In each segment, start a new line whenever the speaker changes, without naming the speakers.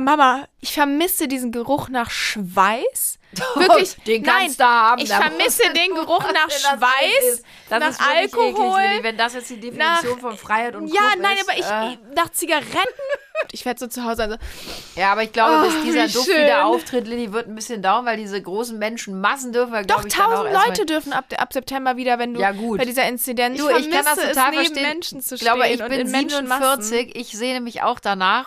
Mama, ich vermisse diesen Geruch nach Schweiß. Wirklich,
den
nein,
kannst du haben.
ich vermisse den Geruch nach
das
Schweiß.
Das
nach Alkohol,
eklig, wenn das jetzt die Definition
nach-
von Freiheit und
Ja,
Club
nein,
ist,
aber ich,
äh,
nach Zigaretten. Ich werde so zu Hause also,
Ja, aber ich glaube, bis
Oh,
dieser
wie
Duft
schön.
wieder auftritt, Lilly, wird ein bisschen dauern, weil diese großen Menschenmassen dürfen wir,
doch
ich,
tausend Leute dürfen ab, ab September wieder, wenn du
Ja, gut.
bei dieser Inzidenz.
Du, ich kann das total
es, neben
verstehen.
Menschen zu
Ich
stehen
glaube, ich
und
bin
in Menschenmassen.
47, ich sehne mich auch danach.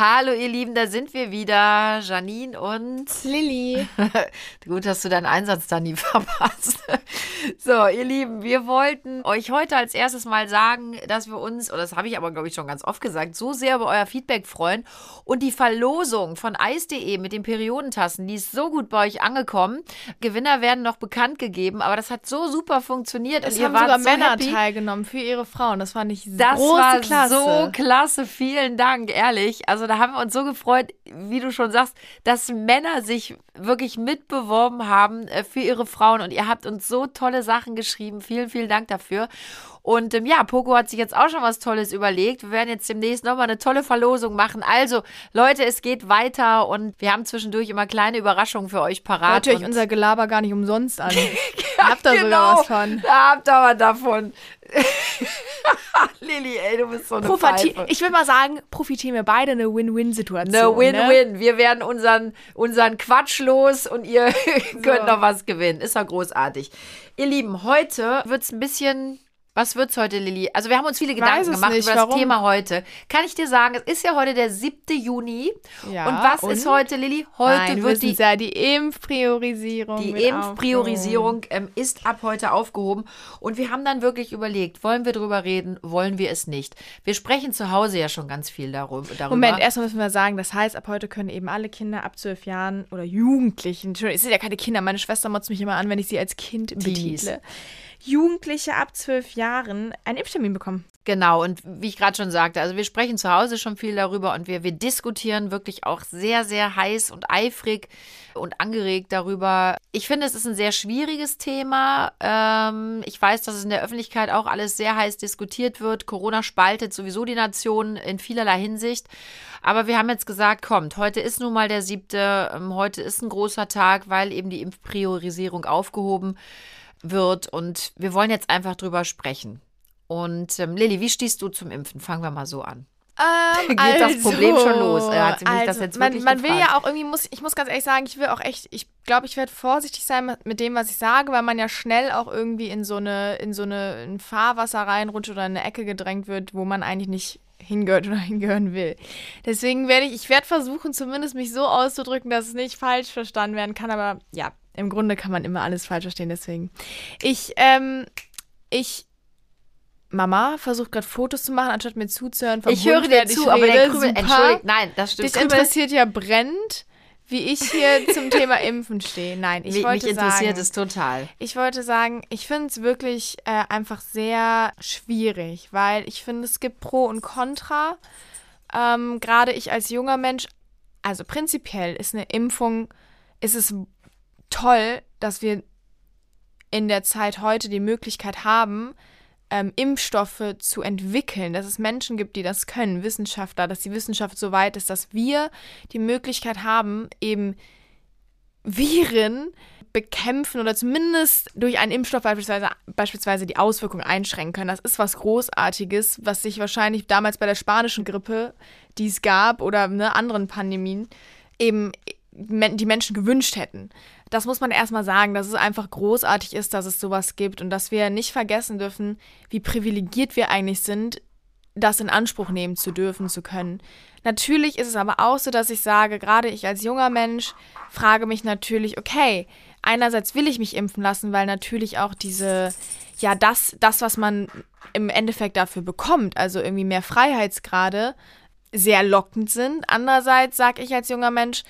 Hallo ihr Lieben, da sind wir wieder, Janine und
Lilly.
Gut, dass du deinen Einsatz da nie verpasst. So, ihr Lieben, wir wollten euch heute als erstes mal sagen, dass wir uns, oder das habe ich aber, glaube ich, schon ganz oft gesagt, so sehr über euer Feedback freuen. Und die Verlosung von Eis.de mit den Periodentassen, die ist so gut bei euch angekommen. Gewinner werden noch bekannt gegeben, aber das hat so super funktioniert.
Es
und
haben sogar
so
Männer
happy.
teilgenommen für ihre Frauen. Das fand ich
Das
große
war
Klasse.
so klasse. Vielen Dank, ehrlich. Also da haben wir uns so gefreut, wie du schon sagst, dass Männer sich wirklich mitbeworben haben äh, für ihre Frauen und ihr habt uns so tolle Sachen geschrieben. Vielen, vielen Dank dafür. Und ähm, ja, Poco hat sich jetzt auch schon was Tolles überlegt. Wir werden jetzt demnächst nochmal eine tolle Verlosung machen. Also, Leute, es geht weiter und wir haben zwischendurch immer kleine Überraschungen für euch parat.
Hört euch unser Gelaber gar nicht umsonst an. Habt ihr
genau,
sogar was von.
Da habt ihr was davon. Lilly, ey, du bist so eine
Profiti
Pfeife.
ich will mal sagen, profitieren wir beide eine Win-Win-Situation.
Eine
Ne?
Win-Win. Wir werden unseren, unseren Quatsch los und ihr könnt noch was gewinnen. Ist doch großartig. Ihr Lieben, heute wird es ein bisschen. Was wird's heute, Lilly? Also wir haben uns viele Gedanken gemacht
nicht.
über das
Warum?
Thema heute. Kann ich dir sagen, es ist ja heute der 7. Juni.
Ja,
und was
und?
ist heute, Lilly? Heute
Nein, wir
wird die
ja die Impfpriorisierung.
die Impfpriorisierung ähm, ist ab heute aufgehoben. Und wir haben dann wirklich überlegt, wollen wir drüber reden, wollen wir es nicht? Wir sprechen zu Hause ja schon ganz viel darüber.
Moment, erstmal müssen wir sagen, das heißt, ab heute können eben alle Kinder ab zwölf Jahren oder Jugendlichen, Entschuldigung, es sind ja keine Kinder, meine Schwester motzt mich immer an, wenn ich sie als Kind betitle. Jugendliche ab zwölf Jahren einen Impftermin bekommen.
Genau, und wie ich gerade schon sagte, also wir sprechen zu Hause schon viel darüber und wir, wir diskutieren wirklich auch sehr, sehr heiß und eifrig und angeregt darüber. Ich finde, es ist ein sehr schwieriges Thema. Ähm, ich weiß, dass es in der Öffentlichkeit auch alles sehr heiß diskutiert wird. Corona spaltet sowieso die Nation in vielerlei Hinsicht. Aber wir haben jetzt gesagt, kommt, heute ist nun mal der siebte, ähm, heute ist ein großer Tag, weil eben die Impfpriorisierung aufgehoben wird und wir wollen jetzt einfach drüber sprechen. Und ähm, Lilly, wie stehst du zum Impfen? Fangen wir mal so an.
Ähm,
Geht das Problem schon los? Mich das jetzt
man, man will ja auch irgendwie, muss, ich muss ganz ehrlich sagen, ich will auch echt, ich glaube, ich werde vorsichtig sein mit dem, was ich sage, weil man ja schnell auch irgendwie in so eine, in so eine ein Fahrwasser reinrutscht oder in eine Ecke gedrängt wird, wo man eigentlich nicht hingehört oder hingehören will. Deswegen werde ich, ich werde versuchen, zumindest mich so auszudrücken, dass es nicht falsch verstanden werden kann, aber ja, im Grunde kann man immer alles falsch verstehen, deswegen. Ich, ähm, ich, Mama versucht gerade Fotos zu machen, anstatt mir zuzuhören.
Ich höre dir zu,
ich
aber der. Krümel, entschuldigt, nein, das stimmt.
Dich interessiert ja brennend, wie ich hier zum Thema Impfen stehe. Nein, ich
mich,
wollte
mich interessiert
sagen,
es total.
ich wollte sagen, ich finde es wirklich äh, einfach sehr schwierig, weil ich finde, es gibt Pro und Contra. Ähm, Gerade ich als junger Mensch, also prinzipiell ist eine Impfung, ist es toll, dass wir in der Zeit heute die Möglichkeit haben, ähm, Impfstoffe zu entwickeln, dass es Menschen gibt, die das können, Wissenschaftler, dass die Wissenschaft so weit ist, dass wir die Möglichkeit haben, eben Viren bekämpfen oder zumindest durch einen Impfstoff beispielsweise, beispielsweise die Auswirkungen einschränken können. Das ist was Großartiges, was sich wahrscheinlich damals bei der spanischen Grippe, die es gab, oder ne, anderen Pandemien, eben die Menschen gewünscht hätten. Das muss man erstmal sagen, dass es einfach großartig ist, dass es sowas gibt und dass wir nicht vergessen dürfen, wie privilegiert wir eigentlich sind, das in Anspruch nehmen zu dürfen, zu können. Natürlich ist es aber auch so, dass ich sage, gerade ich als junger Mensch frage mich natürlich, okay, einerseits will ich mich impfen lassen, weil natürlich auch diese, ja, das, das, was man im Endeffekt dafür bekommt, also irgendwie mehr Freiheitsgrade, sehr lockend sind. Andererseits sage ich als junger Mensch,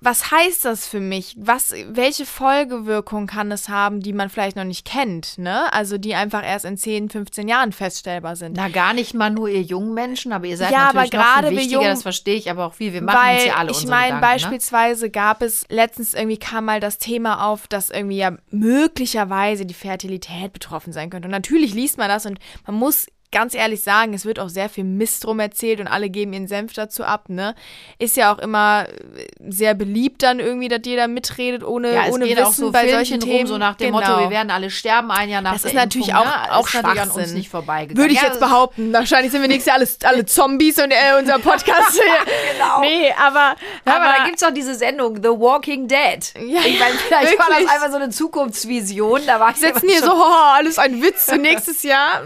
was heißt das für mich? Was, welche Folgewirkung kann es haben, die man vielleicht noch nicht kennt, ne? Also die einfach erst in 10, 15 Jahren feststellbar sind.
Na, gar nicht mal nur ihr jungen Menschen, aber ihr seid
Ja, aber
natürlich noch
gerade
viel
wir
wichtiger,
jungen-
das verstehe ich, aber auch viel. Wir machen
Weil
uns ja alle
ich meine,
ne?
beispielsweise gab es letztens irgendwie kam mal das Thema auf, dass irgendwie ja möglicherweise die Fertilität betroffen sein könnte. Und natürlich liest man das und man muss ganz ehrlich sagen, es wird auch sehr viel Mist drum erzählt und alle geben ihren Senf dazu ab, ne? Ist ja auch immer äh, sehr beliebt dann irgendwie, dass jeder mitredet ohne,
Ja, es
ohne
geht
Wissen
auch so
bei
Filmchen
solchen
rum,
Themen.
so nach dem
genau.
Motto, wir werden alle sterben ein Jahr nach
Das ist natürlich
Impfung,
auch,
ne?
auch
ist natürlich an uns nicht vorbeigegangen.
Würde ich
Ja,
jetzt behaupten. Wahrscheinlich sind wir nächstes Jahr alles, alle Zombies und äh, unser Podcast.
Genau.
Nee, aber,
Aber, da gibt es doch diese Sendung, The Walking Dead.
Ja,
ich meine, vielleicht war das
wirklich.
einfach so eine Zukunftsvision. Da war ich
sitzen hier so, oh, alles ein Witz für nächstes Jahr.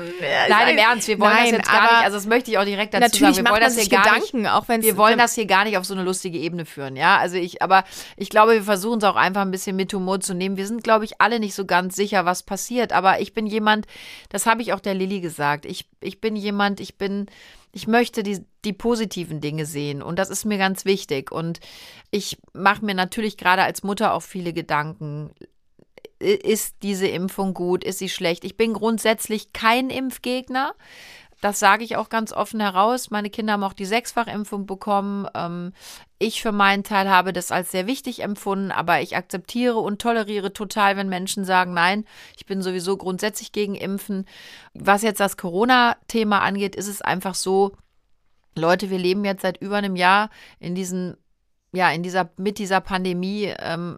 Nein, im Ernst, wir wollen
Nein,
das jetzt gar nicht, also das möchte ich auch direkt dazu
Natürlich
sagen, wir wollen das hier gar
Gedanken,
nicht,
auch wenn
wir wollen das hier gar nicht auf so eine lustige Ebene führen, ja, also ich, aber ich glaube, wir versuchen es auch einfach ein bisschen mit Humor zu nehmen. Wir sind, glaube ich, alle nicht so ganz sicher, was passiert, aber ich bin jemand, das habe ich auch der Lilly gesagt, ich, ich bin jemand, ich bin, ich möchte die, die positiven Dinge sehen und das ist mir ganz wichtig und ich mache mir natürlich gerade als Mutter auch viele Gedanken, ist diese Impfung gut, ist sie schlecht? Ich bin grundsätzlich kein Impfgegner. Das sage ich auch ganz offen heraus. Meine Kinder haben auch die Sechsfachimpfung bekommen. Ähm, ich für meinen Teil habe das als sehr wichtig empfunden, aber ich akzeptiere und toleriere total, wenn Menschen sagen, nein, ich bin sowieso grundsätzlich gegen Impfen. Was jetzt das Corona-Thema angeht, ist es einfach so, Leute, wir leben jetzt seit über einem Jahr in diesen ja, in dieser, mit dieser Pandemie, ähm,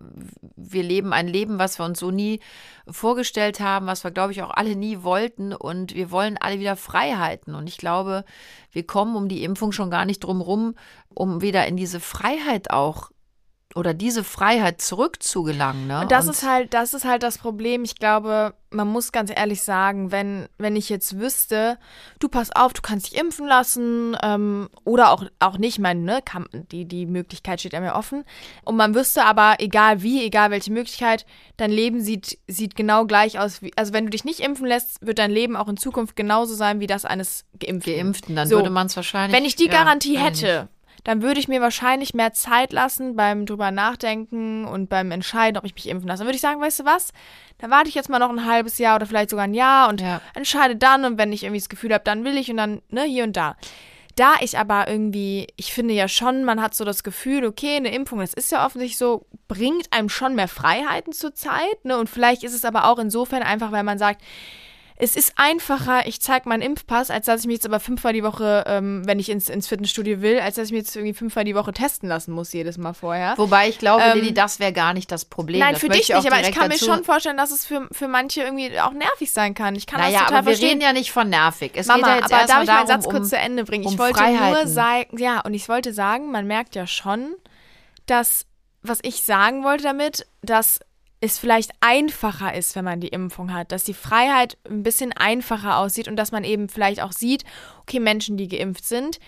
wir leben ein Leben, was wir uns so nie vorgestellt haben, was wir, glaube ich, auch alle nie wollten. Und wir wollen alle wieder Freiheiten. Und ich glaube, wir kommen um die Impfung schon gar nicht drum rum, um wieder in diese Freiheit auch oder diese Freiheit zurückzugelangen. Ne?
Und das ist halt, das ist halt das Problem. Ich glaube, man muss ganz ehrlich sagen, wenn, wenn ich jetzt wüsste, du pass auf, du kannst dich impfen lassen, ähm, oder auch, auch nicht, ich meine, ne, kann, die, die Möglichkeit steht ja mir offen. Und man wüsste aber, egal wie, egal welche Möglichkeit, dein Leben sieht, sieht genau gleich aus. Wie, also wenn du dich nicht impfen lässt, wird dein Leben auch in Zukunft genauso sein wie das eines Geimpften.
Geimpften, dann
So.
würde man es wahrscheinlich.
Wenn ich die
ja,
Garantie hätte, dann würde ich mir wahrscheinlich mehr Zeit lassen beim drüber nachdenken und beim Entscheiden, ob ich mich impfen lasse. Dann würde ich sagen, weißt du was? Dann warte ich jetzt mal noch ein halbes Jahr oder vielleicht sogar ein Jahr und
Ja.
entscheide dann und wenn ich irgendwie das Gefühl habe, dann will ich und dann, ne, hier und da. Da ich aber irgendwie, ich finde ja schon, man hat so das Gefühl, okay, eine Impfung, das ist ja offensichtlich so, bringt einem schon mehr Freiheiten zur Zeit, ne? Und vielleicht ist es aber auch insofern einfach, weil man sagt, es ist einfacher, ich zeige meinen Impfpass, als dass ich mich jetzt aber fünfmal die Woche, ähm, wenn ich ins, ins Fitnessstudio will, als dass ich mich jetzt irgendwie fünfmal die Woche testen lassen muss, jedes Mal vorher.
Wobei ich glaube,
Ähm,
Lilly, das wäre gar nicht das Problem.
Nein,
das
für dich
ich
nicht, aber ich kann mir schon vorstellen, dass es für, für manche irgendwie auch nervig sein kann. Ich kann
Naja,
das total
aber wir
verstehen.
reden ja nicht von nervig. Es
Mama,
ja jetzt
aber darf ich meinen Satz kurz
um,
zu Ende bringen? Ich
um
wollte nur
Freiheiten.
sagen, ja, und ich wollte sagen, man merkt ja schon, dass, was ich sagen wollte damit, dass es vielleicht einfacher ist, wenn man die Impfung hat, dass die Freiheit ein bisschen einfacher aussieht und dass man eben vielleicht auch sieht, okay, Menschen, die geimpft sind,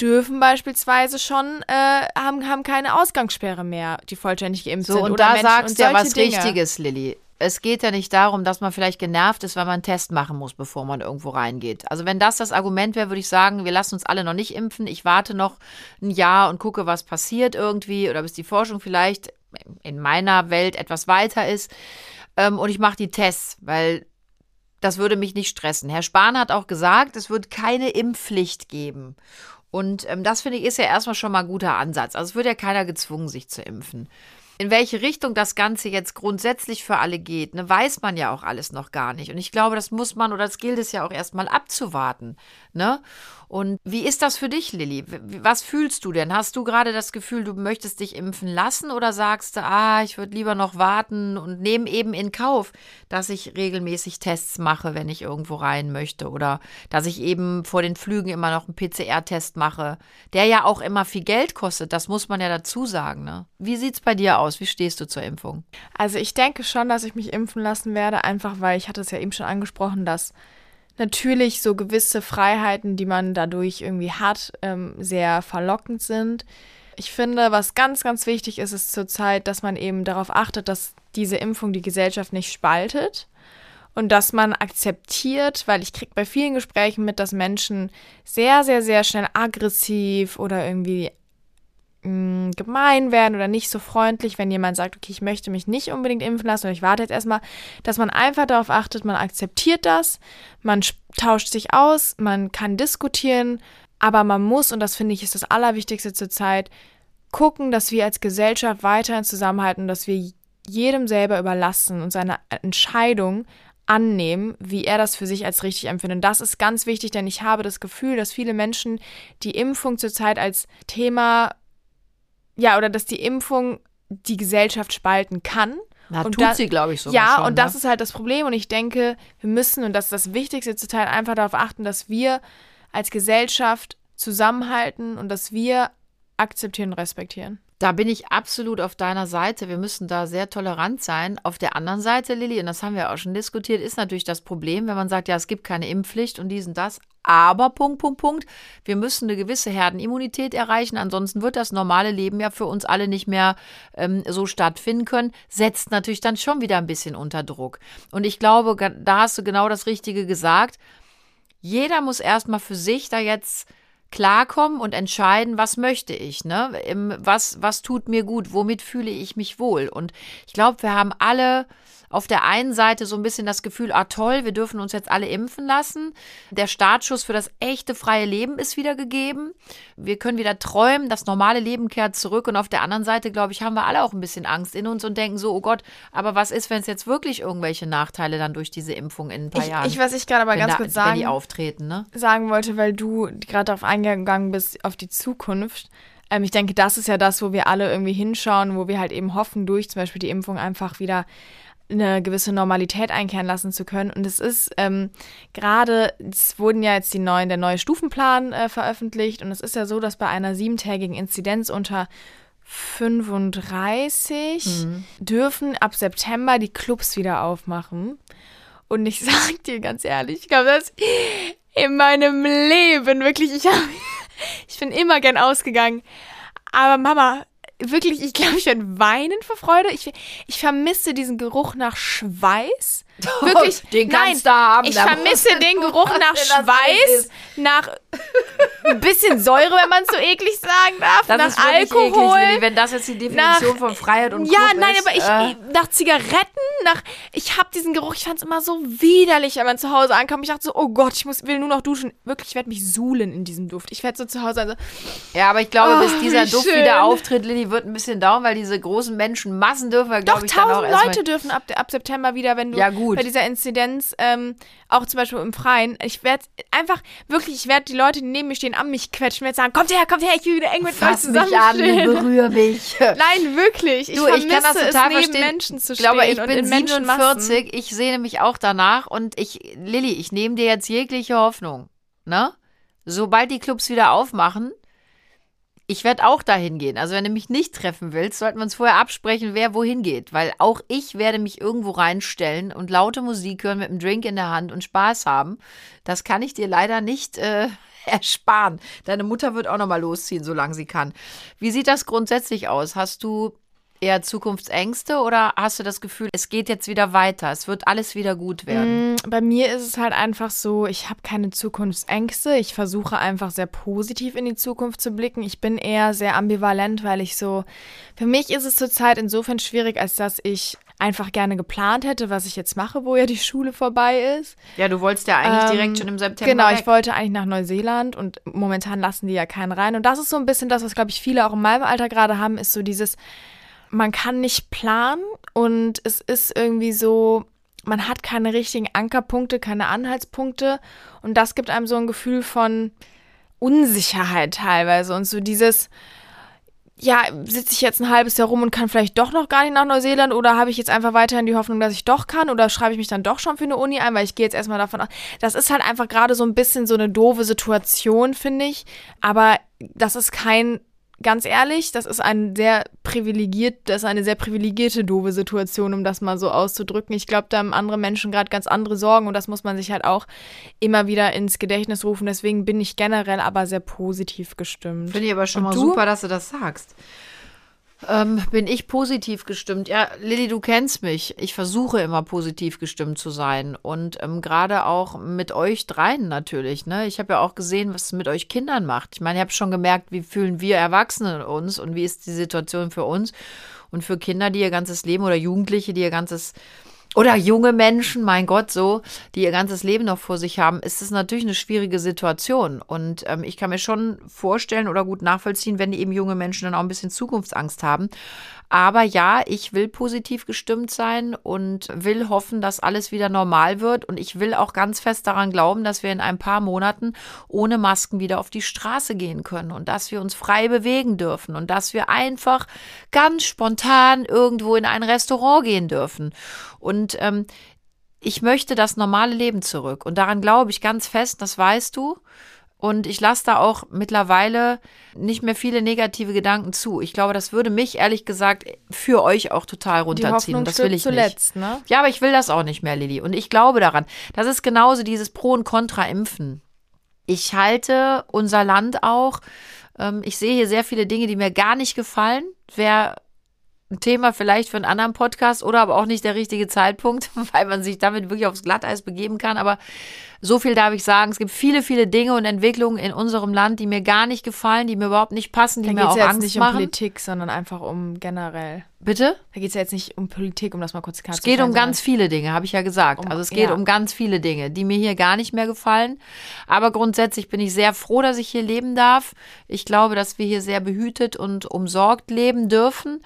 dürfen beispielsweise schon, äh, haben, haben keine Ausgangssperre mehr, die vollständig geimpft
So,
sind.
und
oder
da
Menschen
sagst du ja was
Dinge.
Richtiges, Lilly. Es geht ja nicht darum, dass man vielleicht genervt ist, weil man einen Test machen muss, bevor man irgendwo reingeht. Also wenn das das Argument wäre, würde ich sagen, wir lassen uns alle noch nicht impfen. Ich warte noch ein Jahr und gucke, was passiert irgendwie oder bis die Forschung vielleicht in meiner Welt etwas weiter ist. Ähm, und ich mache die Tests, weil das würde mich nicht stressen. Herr Spahn hat auch gesagt, es wird keine Impfpflicht geben. Und ähm, das finde ich ist ja erstmal schon mal ein guter Ansatz. Also es wird ja keiner gezwungen, sich zu impfen. In welche Richtung das Ganze jetzt grundsätzlich für alle geht, ne, weiß man ja auch alles noch gar nicht. Und ich glaube, das muss man oder das gilt es ja auch erstmal abzuwarten. Ne? Und wie ist das für dich, Lilly? Was fühlst du denn? Hast du gerade das Gefühl, du möchtest dich impfen lassen oder sagst du, ah, ich würde lieber noch warten und nehme eben in Kauf, dass ich regelmäßig Tests mache, wenn ich irgendwo rein möchte oder dass ich eben vor den Flügen immer noch einen PCR-Test mache, der ja auch immer viel Geld kostet, das muss man ja dazu sagen. Ne? Wie sieht's bei dir aus? Wie stehst du zur Impfung?
Also ich denke schon, dass ich mich impfen lassen werde, einfach weil ich hatte es ja eben schon angesprochen, dass natürlich so gewisse Freiheiten, die man dadurch irgendwie hat, ähm, sehr verlockend sind. Ich finde, was ganz, ganz wichtig ist, ist zurzeit, dass man eben darauf achtet, dass diese Impfung die Gesellschaft nicht spaltet und dass man akzeptiert, weil ich kriege bei vielen Gesprächen mit, dass Menschen sehr, sehr, sehr schnell aggressiv oder irgendwie mh, gemein werden oder nicht so freundlich, wenn jemand sagt, okay, ich möchte mich nicht unbedingt impfen lassen oder ich warte jetzt erstmal, dass man einfach darauf achtet, man akzeptiert das, man tauscht sich aus, man kann diskutieren, aber man muss, und das finde ich ist das Allerwichtigste zurzeit, gucken, dass wir als Gesellschaft weiterhin zusammenhalten, dass wir jedem selber überlassen und seine Entscheidung annehmen, wie er das für sich als richtig empfindet. Das ist ganz wichtig, denn ich habe das Gefühl, dass viele Menschen die Impfung zurzeit als Thema ja, oder dass die Impfung die Gesellschaft spalten kann.
Na,
und
tut
da,
sie, glaube ich, sogar
Ja,
schon,
und das
ne?
ist halt das Problem. Und ich denke, wir müssen, und das ist das Wichtigste zurzeit, einfach darauf achten, dass wir als Gesellschaft zusammenhalten und dass wir akzeptieren und respektieren.
Da bin ich absolut auf deiner Seite. Wir müssen da sehr tolerant sein. Auf der anderen Seite, Lilly, und das haben wir auch schon diskutiert, ist natürlich das Problem, wenn man sagt, ja, es gibt keine Impfpflicht und dies und das. Aber, Punkt, Punkt, Punkt, wir müssen eine gewisse Herdenimmunität erreichen. Ansonsten wird das normale Leben ja für uns alle nicht mehr ähm, so stattfinden können. Setzt natürlich dann schon wieder ein bisschen unter Druck. Und ich glaube, da hast du genau das Richtige gesagt. Jeder muss erstmal für sich da jetzt klarkommen und entscheiden, was möchte ich, ne? Was, was tut mir gut, womit fühle ich mich wohl? Und ich glaube, wir haben alle auf der einen Seite so ein bisschen das Gefühl, ah toll, wir dürfen uns jetzt alle impfen lassen. Der Startschuss für das echte freie Leben ist wieder gegeben. Wir können wieder träumen, das normale Leben kehrt zurück. Und auf der anderen Seite, glaube ich, haben wir alle auch ein bisschen Angst in uns und denken so, oh Gott, aber was ist, wenn es jetzt wirklich irgendwelche Nachteile dann durch diese Impfung in ein paar
Ich,
Jahren,
ich, was ich gerade aber
wenn,
ganz
da,
kurz sagen,
auftreten, ne?
sagen wollte, weil du gerade darauf eingegangen bist, auf die Zukunft. Ähm, ich denke, das ist ja das, wo wir alle irgendwie hinschauen, wo wir halt eben hoffen, durch zum Beispiel die Impfung einfach wieder eine gewisse Normalität einkehren lassen zu können. Und es ist ähm, gerade, es wurden ja jetzt die neuen, der neue Stufenplan äh, veröffentlicht und es ist ja so, dass bei einer siebentägigen Inzidenz unter 35 dürfen ab September die Clubs wieder aufmachen. Und ich sag dir ganz ehrlich, ich glaube, das in meinem Leben wirklich, ich, hab, ich bin immer gern ausgegangen. Aber Mama, wirklich, ich glaube, ich werde weinen vor Freude. Ich, ich vermisse diesen Geruch nach Schweiß. Wirklich,
Den
nein,
kannst du haben,
Ich vermisse den Geruch nach Schweiß, nach ein bisschen Säure, wenn man es so eklig sagen darf,
Das
nach Alkohol.
eklig, wenn das jetzt die Definition
nach-
von Freiheit und
Ja,
Club
nein,
ist,
aber ich,
äh,
ich- nach Zigaretten, nach ich habe diesen Geruch, ich fand es immer so widerlich, wenn man zu Hause ankam. Ich dachte so, oh Gott, ich muss will nur noch duschen. Wirklich, ich werde mich suhlen in diesem Duft. Ich werde so zu Hause also
Ja, aber ich glaube,
Oh,
bis dieser Duft
schön.
wieder auftritt, Lilly, wird ein bisschen dauern, weil diese großen Menschenmassen dürfen wir,
doch
glaube ich, dann auch
tausend. Leute dürfen ab, ab September wieder, wenn du
Ja, gut.
bei dieser Inzidenz ähm, auch zum Beispiel im Freien. Ich werde einfach wirklich, ich werde die Leute, die neben mir stehen, an mich quetschen, werde sagen, kommt her, kommt her, ich will wieder eng mit euch
Fass mich an,
zusammenstehen.
berühr mich.
Nein, wirklich. Ich
Du, ich kann das
es,
total
neben
verstehen.
Menschen zu
Ich glaube, ich bin
in Menschenmassen.
47, ich sehne mich auch danach und ich, Lilly, ich nehme dir jetzt jegliche Hoffnung, ne? Sobald die Clubs wieder aufmachen, ich werde auch dahin gehen. Also wenn du mich nicht treffen willst, sollten wir uns vorher absprechen, wer wohin geht. Weil auch ich werde mich irgendwo reinstellen und laute Musik hören mit einem Drink in der Hand und Spaß haben. Das kann ich dir leider nicht äh, ersparen. Deine Mutter wird auch noch mal losziehen, solange sie kann. Wie sieht das grundsätzlich aus? Hast du eher Zukunftsängste oder hast du das Gefühl, es geht jetzt wieder weiter, es wird alles wieder gut werden?
Mm, Bei mir ist es halt einfach so, ich habe keine Zukunftsängste. Ich versuche einfach sehr positiv in die Zukunft zu blicken. Ich bin eher sehr ambivalent, weil ich so, für mich ist es zurzeit insofern schwierig, als dass ich einfach gerne geplant hätte, was ich jetzt mache, wo ja die Schule vorbei ist.
Ja, du wolltest ja eigentlich
Ähm,
direkt schon im September
Genau,
weg.
ich wollte eigentlich nach Neuseeland und momentan lassen die ja keinen rein. Und das ist so ein bisschen das, was, glaube ich, viele auch in meinem Alter gerade haben, ist so dieses, man kann nicht planen und es ist irgendwie so, man hat keine richtigen Ankerpunkte, keine Anhaltspunkte und das gibt einem so ein Gefühl von Unsicherheit teilweise und so dieses, ja, sitze ich jetzt ein halbes Jahr rum und kann vielleicht doch noch gar nicht nach Neuseeland oder habe ich jetzt einfach weiterhin die Hoffnung, dass ich doch kann oder schreibe ich mich dann doch schon für eine Uni ein, weil ich gehe jetzt erstmal davon aus. Das ist halt einfach gerade so ein bisschen so eine doofe Situation, finde ich. Aber das ist kein, ganz ehrlich, das ist ein sehr privilegiert, das ist eine sehr privilegierte doofe Situation, um das mal so auszudrücken. Ich glaube, da haben andere Menschen gerade ganz andere Sorgen und das muss man sich halt auch immer wieder ins Gedächtnis rufen. Deswegen bin ich generell aber sehr positiv gestimmt.
Finde ich aber schon
Und
mal
du?
super, dass du das sagst. Ähm, bin ich positiv gestimmt? Ja, Lilly, du kennst mich. Ich versuche immer positiv gestimmt zu sein. Und ähm, gerade auch mit euch dreien natürlich. Ne? Ich habe ja auch gesehen, was es mit euch Kindern macht. Ich meine, ich habe schon gemerkt, wie fühlen wir Erwachsene uns und wie ist die Situation für uns und für Kinder, die ihr ganzes Leben oder Jugendliche, die ihr ganzes oder junge Menschen, mein Gott, so, die ihr ganzes Leben noch vor sich haben, ist es natürlich eine schwierige Situation. Und ähm, ich kann mir schon vorstellen oder gut nachvollziehen, wenn eben junge Menschen dann auch ein bisschen Zukunftsangst haben. Aber ja, ich will positiv gestimmt sein und will hoffen, dass alles wieder normal wird. Und ich will auch ganz fest daran glauben, dass wir in ein paar Monaten ohne Masken wieder auf die Straße gehen können und dass wir uns frei bewegen dürfen und dass wir einfach ganz spontan irgendwo in ein Restaurant gehen dürfen. Und ähm, ich möchte das normale Leben zurück. Und daran glaube ich ganz fest, das weißt du. Und ich lasse da auch mittlerweile nicht mehr viele negative Gedanken zu. Ich glaube, das würde mich ehrlich gesagt für euch auch total runterziehen.
Die
das will ich
zuletzt,
nicht.
Ne?
Ja, aber ich will das auch nicht mehr, Lilly. Und ich glaube daran. Das ist genauso dieses Pro und Contra Impfen. Ich halte unser Land auch. Ähm, ich sehe hier sehr viele Dinge, die mir gar nicht gefallen. Wer ein Thema vielleicht für einen anderen Podcast oder aber auch nicht der richtige Zeitpunkt, weil man sich damit wirklich aufs Glatteis begeben kann. Aber so viel darf ich sagen. Es gibt viele, viele Dinge und Entwicklungen in unserem Land, die mir gar nicht gefallen, die mir überhaupt nicht passen, die
da
mir auch
ja
Angst
nicht
machen.
um Politik, sondern einfach um generell.
Bitte?
Da geht es ja jetzt nicht um Politik, um das mal kurz klar
Es geht um ganz viele Dinge, habe ich ja gesagt.
Um,
also es geht
ja.
um ganz viele Dinge, die mir hier gar nicht mehr gefallen. Aber grundsätzlich bin ich sehr froh, dass ich hier leben darf. Ich glaube, dass wir hier sehr behütet und umsorgt leben dürfen.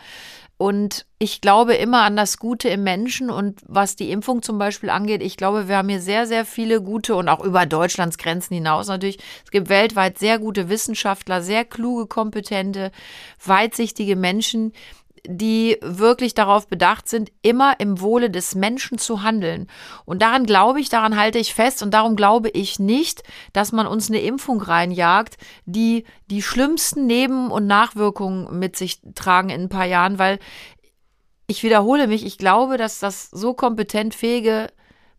Und ich glaube immer an das Gute im Menschen und was die Impfung zum Beispiel angeht, ich glaube, wir haben hier sehr, sehr viele gute und auch über Deutschlands Grenzen hinaus natürlich. Es gibt weltweit sehr gute Wissenschaftler, sehr kluge, kompetente, weitsichtige Menschen, die wirklich darauf bedacht sind, immer im Wohle des Menschen zu handeln. Und daran glaube ich, daran halte ich fest und darum glaube ich nicht, dass man uns eine Impfung reinjagt, die die schlimmsten Neben- und Nachwirkungen mit sich tragen in ein paar Jahren, weil ich wiederhole mich, ich glaube, dass das so kompetent fähige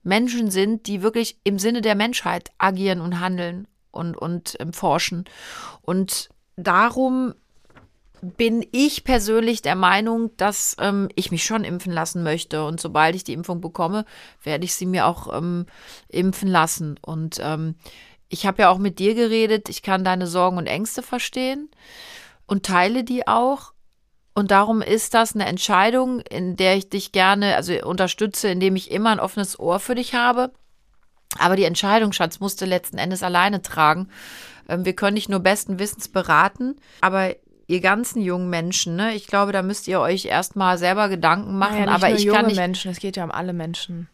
Menschen sind, die wirklich im Sinne der Menschheit agieren und handeln und, und ähm, forschen. Und darum bin ich persönlich der Meinung, dass ähm, ich mich schon impfen lassen möchte. Und sobald ich die Impfung bekomme, werde ich sie mir auch ähm, impfen lassen. Und ähm, ich habe ja auch mit dir geredet. Ich kann deine Sorgen und Ängste verstehen und teile die auch. Und darum ist das eine Entscheidung, in der ich dich gerne, also unterstütze, indem ich immer ein offenes Ohr für dich habe. Aber die Entscheidung, Schatz, musste letzten Endes alleine tragen. Ähm, wir können dich nur besten Wissens beraten, aber ihr ganzen jungen Menschen, ne, ich glaube, da müsst ihr euch erstmal selber Gedanken machen.
Naja,
aber ich kann nicht.
Menschen, es geht ja um alle Menschen.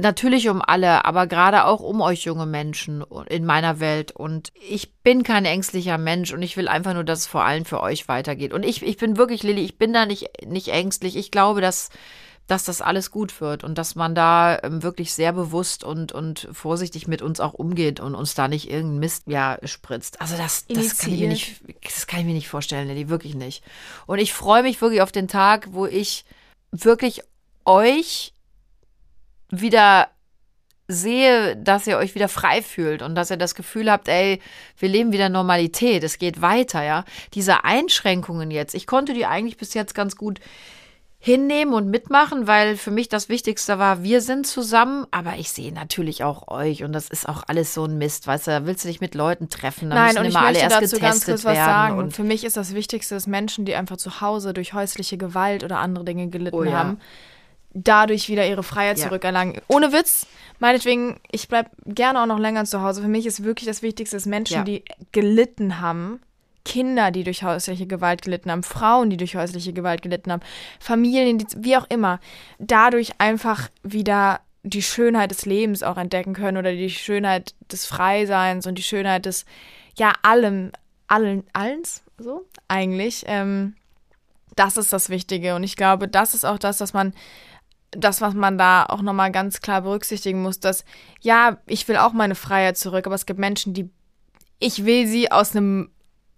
Natürlich um alle, aber gerade auch um euch junge Menschen in meiner Welt. Und ich bin kein ängstlicher Mensch und ich will einfach nur, dass es vor allem für euch weitergeht. Und ich, ich bin wirklich, Lilly, ich bin da nicht, nicht ängstlich. Ich glaube, dass, dass das alles gut wird und dass man da ähm, wirklich sehr bewusst und, und vorsichtig mit uns auch umgeht und uns da nicht irgendeinen Mist ja, spritzt. Also das, das, kann ich mir nicht, das kann ich mir nicht vorstellen, Lilly, wirklich nicht. Und ich freue mich wirklich auf den Tag, wo ich wirklich euch wieder sehe, dass ihr euch wieder frei fühlt und dass ihr das Gefühl habt, ey, wir leben wieder Normalität, es geht weiter, ja. Diese Einschränkungen jetzt, ich konnte die eigentlich bis jetzt ganz gut hinnehmen und mitmachen, weil für mich das Wichtigste war, wir sind zusammen, aber ich sehe natürlich auch euch und das ist auch alles so ein Mist, weißt du, da willst du dich mit Leuten treffen, da
Nein,
müssen
und ich
immer alle
möchte
erst
dazu ganz kurz was sagen.
Und
Für mich ist das Wichtigste, dass Menschen, die einfach zu Hause durch häusliche Gewalt oder andere Dinge gelitten
Oh ja.
haben, dadurch wieder ihre Freiheit
Ja.
zurückerlangen. Ohne Witz, meinetwegen, ich bleib gerne auch noch länger zu Hause. Für mich ist wirklich das Wichtigste, dass Menschen,
Ja.
die gelitten haben, Kinder, die durch häusliche Gewalt gelitten haben, Frauen, die durch häusliche Gewalt gelitten haben, Familien, die, wie auch immer, dadurch einfach wieder die Schönheit des Lebens auch entdecken können oder die Schönheit des Freiseins und die Schönheit des, ja, allem, allen, allens, so, eigentlich. Ähm, das ist das Wichtige. Und ich glaube, das ist auch das, dass man, das, was man da auch nochmal ganz klar berücksichtigen muss, dass, ja, ich will auch meine Freiheit zurück, aber es gibt Menschen, die, ich will sie aus einem,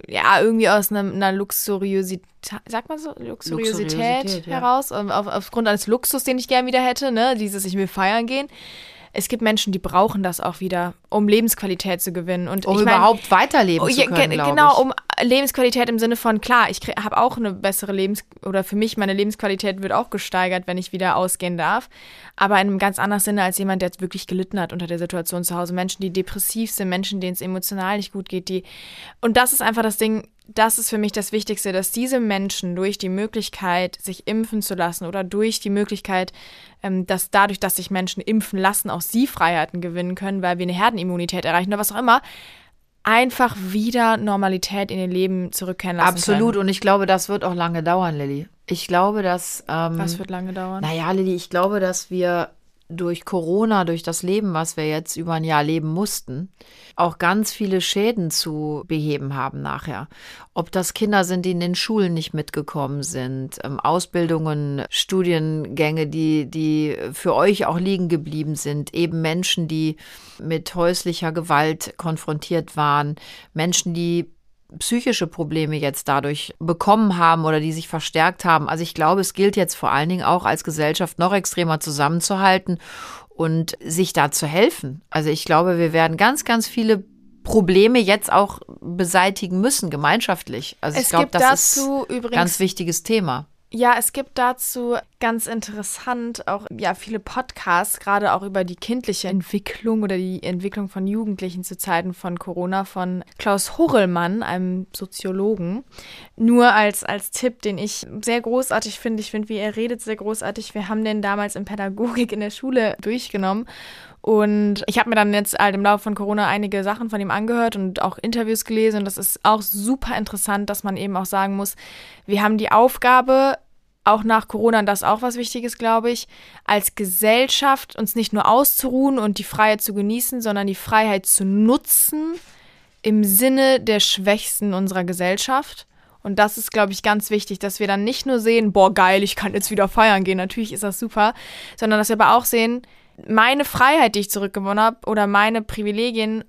ja, irgendwie aus einem, einer Luxuriosität, sagt man so, Luxuriosität,
Luxuriosität, ja.
heraus, auf, auf, aufgrund eines Luxus, den ich gern wieder hätte, ne, dieses, ich will feiern gehen. Es gibt Menschen, die brauchen das auch wieder, um Lebensqualität zu gewinnen. Und
um
ich mein,
überhaupt weiterleben
Oh,
zu
ja,
können,
ge-
glaube
genau, um Lebensqualität im Sinne von, klar, ich habe auch eine bessere Lebens- oder für mich meine Lebensqualität wird auch gesteigert, wenn ich wieder ausgehen darf. Aber in einem ganz anderen Sinne als jemand, der jetzt wirklich gelitten hat unter der Situation zu Hause. Menschen, die depressiv sind, Menschen, denen es emotional nicht gut geht, die. Und das ist einfach das Ding, das ist für mich das Wichtigste, dass diese Menschen durch die Möglichkeit, sich impfen zu lassen oder durch die Möglichkeit, ähm, dass dadurch, dass sich Menschen impfen lassen, auch sie Freiheiten gewinnen können, weil wir eine Herdenimmunität erreichen oder was auch immer, einfach wieder Normalität in ihr Leben zurückkehren lassen
Absolut.
können.
Und ich glaube, das wird auch lange dauern, Lilly. Ich glaube, dass. Ähm,
Was wird lange dauern?
Naja, Lilly, ich glaube, dass wir durch Corona, durch das Leben, was wir jetzt über ein Jahr leben mussten, auch ganz viele Schäden zu beheben haben nachher. Ob das Kinder sind, die in den Schulen nicht mitgekommen sind, ähm, Ausbildungen, Studiengänge, die, die für euch auch liegen geblieben sind, eben Menschen, die mit häuslicher Gewalt konfrontiert waren, Menschen, die psychische Probleme jetzt dadurch bekommen haben oder die sich verstärkt haben. Also ich glaube, es gilt jetzt vor allen Dingen auch als Gesellschaft noch extremer zusammenzuhalten und sich da zu helfen. Also ich glaube, wir werden ganz, ganz viele Probleme jetzt auch beseitigen müssen, gemeinschaftlich. Also
Es
ich glaube, das
dazu
ist ein
übrigens-
ganz wichtiges Thema.
Ja, es gibt dazu ganz interessant auch ja viele Podcasts, gerade auch über die kindliche Entwicklung oder die Entwicklung von Jugendlichen zu Zeiten von Corona von Klaus Horrellmann, einem Soziologen. Nur als, als Tipp, den ich sehr großartig finde. Ich finde, wie er redet, sehr großartig. Wir haben den damals in Pädagogik in der Schule durchgenommen. Und ich habe mir dann jetzt halt im Laufe von Corona einige Sachen von ihm angehört und auch Interviews gelesen. Und das ist auch super interessant, dass man eben auch sagen muss, wir haben die Aufgabe, auch nach Corona, und das ist auch was Wichtiges, glaube ich, als Gesellschaft uns nicht nur auszuruhen und die Freiheit zu genießen, sondern die Freiheit zu nutzen im Sinne der Schwächsten unserer Gesellschaft. Und das ist, glaube ich, ganz wichtig, dass wir dann nicht nur sehen, boah, geil, ich kann jetzt wieder feiern gehen, natürlich ist das super, sondern dass wir aber auch sehen, meine Freiheit, die ich zurückgewonnen habe, oder meine Privilegien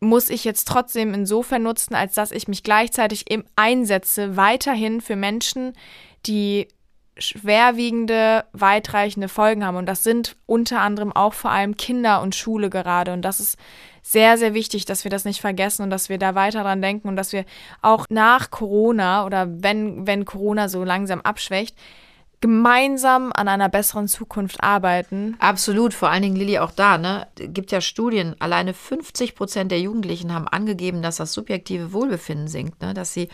muss ich jetzt trotzdem insofern nutzen, als dass ich mich gleichzeitig eben einsetze, weiterhin für Menschen, die schwerwiegende, weitreichende Folgen haben. Und das sind unter anderem auch vor allem Kinder und Schule gerade. Und das ist sehr, sehr wichtig, dass wir das nicht vergessen und dass wir da weiter dran denken und dass wir auch nach Corona oder wenn, wenn Corona so langsam abschwächt, gemeinsam an einer besseren Zukunft arbeiten.
Absolut, vor allen Dingen Lilly auch da, ne? Gibt ja Studien, alleine 50 Prozent der Jugendlichen haben angegeben, dass das subjektive Wohlbefinden sinkt, ne? dass sie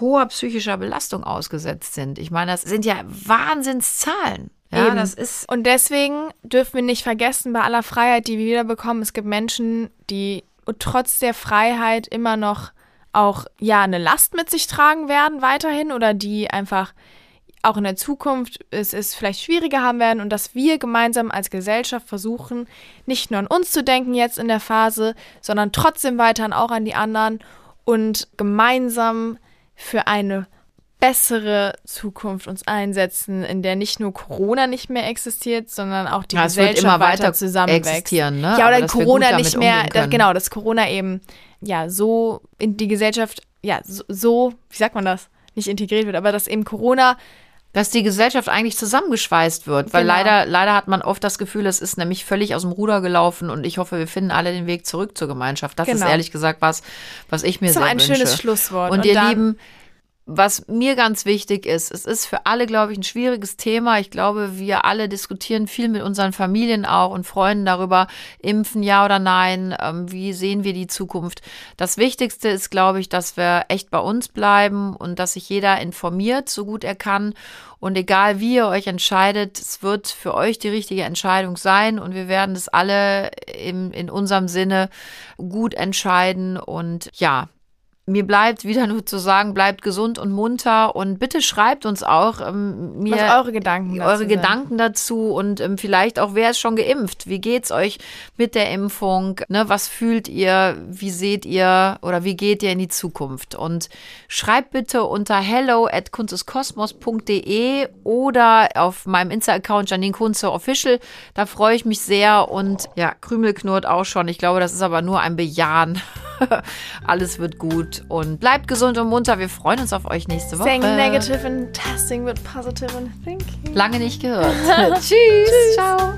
hoher psychischer Belastung ausgesetzt sind. Ich meine, das sind ja Wahnsinnszahlen. Ja,
Eben.
das ist.
Und deswegen dürfen wir nicht vergessen, bei aller Freiheit, die wir wiederbekommen, es gibt Menschen, die trotz der Freiheit immer noch auch ja eine Last mit sich tragen werden weiterhin oder die einfach auch in der Zukunft es ist vielleicht schwieriger haben werden und dass wir gemeinsam als Gesellschaft versuchen, nicht nur an uns zu denken jetzt in der Phase, sondern trotzdem weiterhin auch an die anderen und gemeinsam für eine bessere Zukunft uns einsetzen, in der nicht nur Corona nicht mehr existiert, sondern auch die
Ja,
Gesellschaft
immer weiter
zusammenwächst.
existieren, ne?
Ja, oder Corona nicht mehr, das, genau, dass Corona eben ja so in die Gesellschaft, ja, so, so, wie sagt man das? Nicht integriert wird, aber dass eben Corona
dass die Gesellschaft eigentlich zusammengeschweißt wird. Weil
Genau.
leider, leider hat man oft das Gefühl, es ist nämlich völlig aus dem Ruder gelaufen und ich hoffe, wir finden alle den Weg zurück zur Gemeinschaft. Das
Genau.
ist ehrlich gesagt was, was ich mir
doch
sehr
ein
wünsche.
schönes Schlusswort.
Und, ihr
dann-
Lieben, was mir ganz wichtig ist, es ist für alle, glaube ich, ein schwieriges Thema. Ich glaube, wir alle diskutieren viel mit unseren Familien auch und Freunden darüber, impfen ja oder nein, ähm, wie sehen wir die Zukunft. Das Wichtigste ist, glaube ich, dass wir echt bei uns bleiben und dass sich jeder informiert, so gut er kann. Und egal wie ihr euch entscheidet, es wird für euch die richtige Entscheidung sein und wir werden es alle im, in unserem Sinne gut entscheiden. Und ja, mir bleibt wieder nur zu sagen, bleibt gesund und munter und bitte schreibt uns auch ähm, mir
was eure Gedanken dazu
eure
sind.
Gedanken dazu und ähm, vielleicht auch, wer ist schon geimpft? Wie geht's euch mit der Impfung? Ne, was fühlt ihr? Wie seht ihr oder wie geht ihr in die Zukunft? Und schreibt bitte unter hello at kunsteskosmos.de oder auf meinem Insta-Account Janine Kunze Official. Da freue ich mich sehr und ja, Krümel knurrt auch schon. Ich glaube, das ist aber nur ein Bejahen. Alles wird gut und bleibt gesund und munter. Wir freuen uns auf euch nächste Woche.
Saying negative and testing with positive and thinking.
Lange nicht gehört. Tschüss. Ciao.